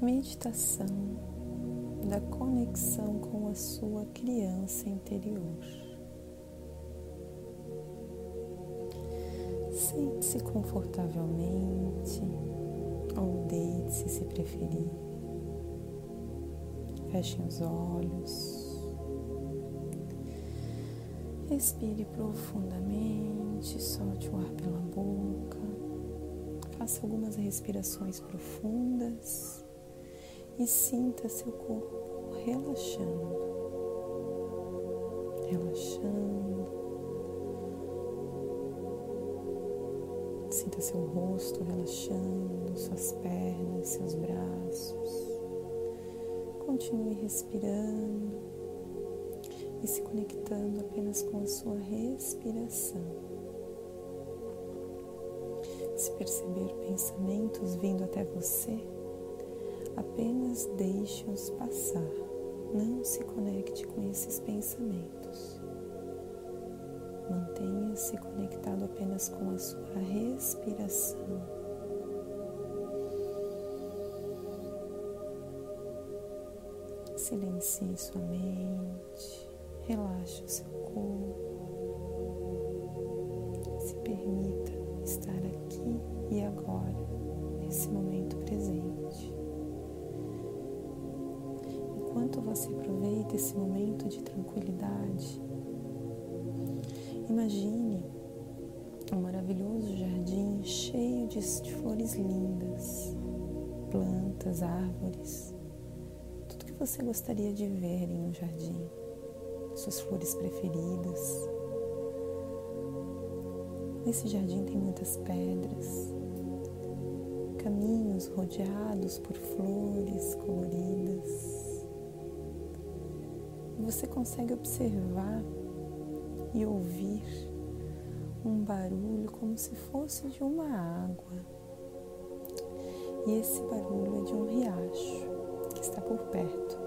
meditação da conexão com a sua criança interior. Sente-se confortavelmente ou deite-se se preferir. Fechem os olhos. Respire profundamente, solte o ar pela boca. Faça algumas respirações profundas e sinta seu corpo relaxando, relaxando. Sinta seu rosto relaxando, suas pernas, seus braços. Continue respirando e se conectando apenas com a sua respiração. Se perceber pensamentos vindo até você, apenas deixe-os passar. Não se conecte com esses pensamentos. Mantenha-se conectado apenas com a sua respiração. Silencie sua mente, relaxe o seu corpo. Você aproveita esse momento de tranquilidade, imagine um maravilhoso jardim cheio de, flores lindas, plantas, árvores, tudo que você gostaria de ver em um jardim, suas flores preferidas. Nesse jardim tem muitas pedras, caminhos rodeados por flores coloridas. Você consegue observar e ouvir um barulho como se fosse de uma água. E esse barulho é de um riacho que está por perto.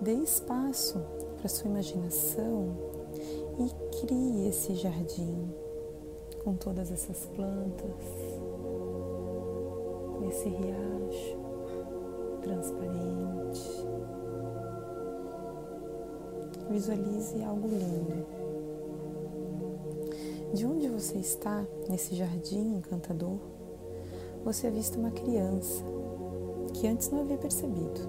Dê espaço para sua imaginação e crie esse jardim com todas essas plantas, com esse riacho transparente. Visualize algo lindo. De onde você está, nesse jardim encantador, você avista uma criança que antes não havia percebido.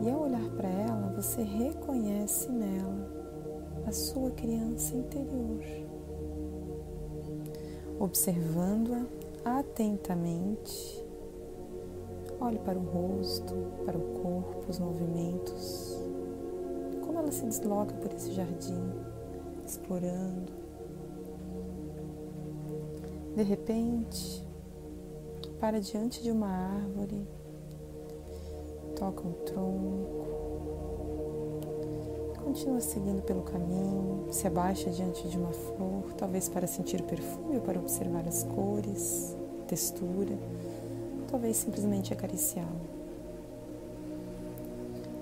E ao olhar para ela, você reconhece nela a sua criança interior, observando-a atentamente. Olhe para o rosto, para o corpo, os movimentos, como ela se desloca por esse jardim, explorando. De repente, para diante de uma árvore, toca um tronco, Continua seguindo pelo caminho, se abaixa diante de uma flor, talvez para sentir o perfume ou para observar as cores, textura, talvez simplesmente acariciá-la.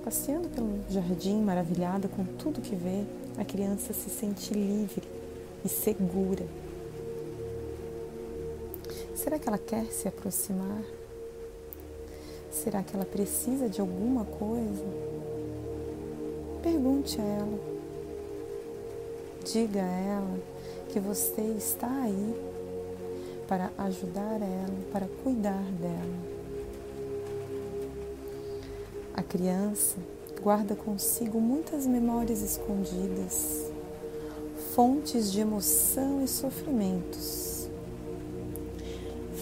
Passeando pelo jardim, maravilhada com tudo que vê, a criança se sente livre e segura. Será que ela quer se aproximar? Será que ela precisa de alguma coisa? Pergunte a ela. Diga a ela que você está aí para ajudar ela, para cuidar dela. A criança guarda consigo muitas memórias escondidas, fontes de emoção e sofrimentos.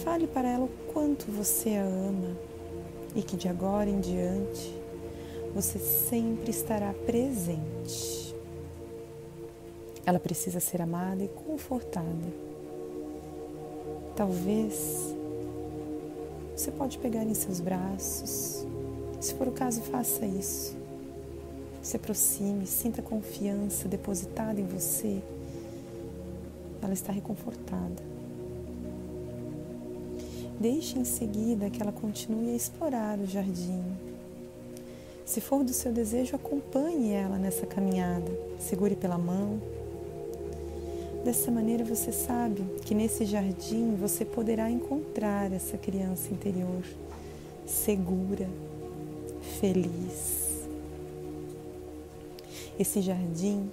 Fale para ela o quanto você a ama e que de agora em diante você sempre estará presente. Ela precisa ser amada e confortada. Talvez você pode pegar em seus braços. Se for o caso, faça isso. Se aproxime, sinta confiança depositada em você. Ela está reconfortada. Deixe em seguida que ela continue a explorar o jardim, se for do seu desejo, acompanhe ela nessa caminhada. Segure pela mão. Dessa maneira você sabe que nesse jardim você poderá encontrar essa criança interior segura, feliz. Esse jardim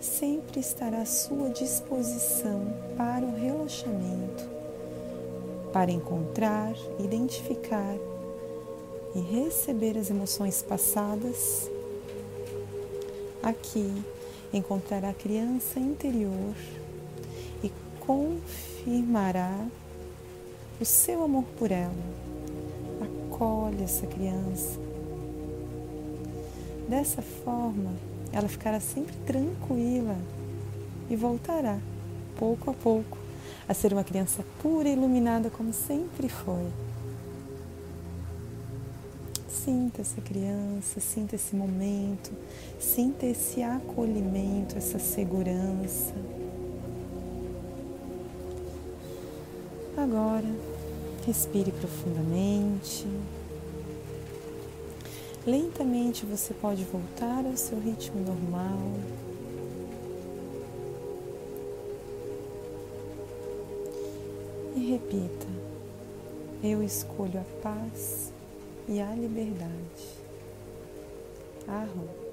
sempre estará à sua disposição para o relaxamento, para encontrar, identificar e receber as emoções passadas. Aqui encontrará a criança interior e confirmará o seu amor por ela. Acolhe essa criança. Dessa forma, ela ficará sempre tranquila e voltará, pouco a pouco, a ser uma criança pura e iluminada como sempre foi. Sinta essa criança, sinta esse momento, sinta esse acolhimento, essa segurança. Agora, respire profundamente. Lentamente você pode voltar ao seu ritmo normal. E repita: Eu escolho a paz e a liberdade. Arro.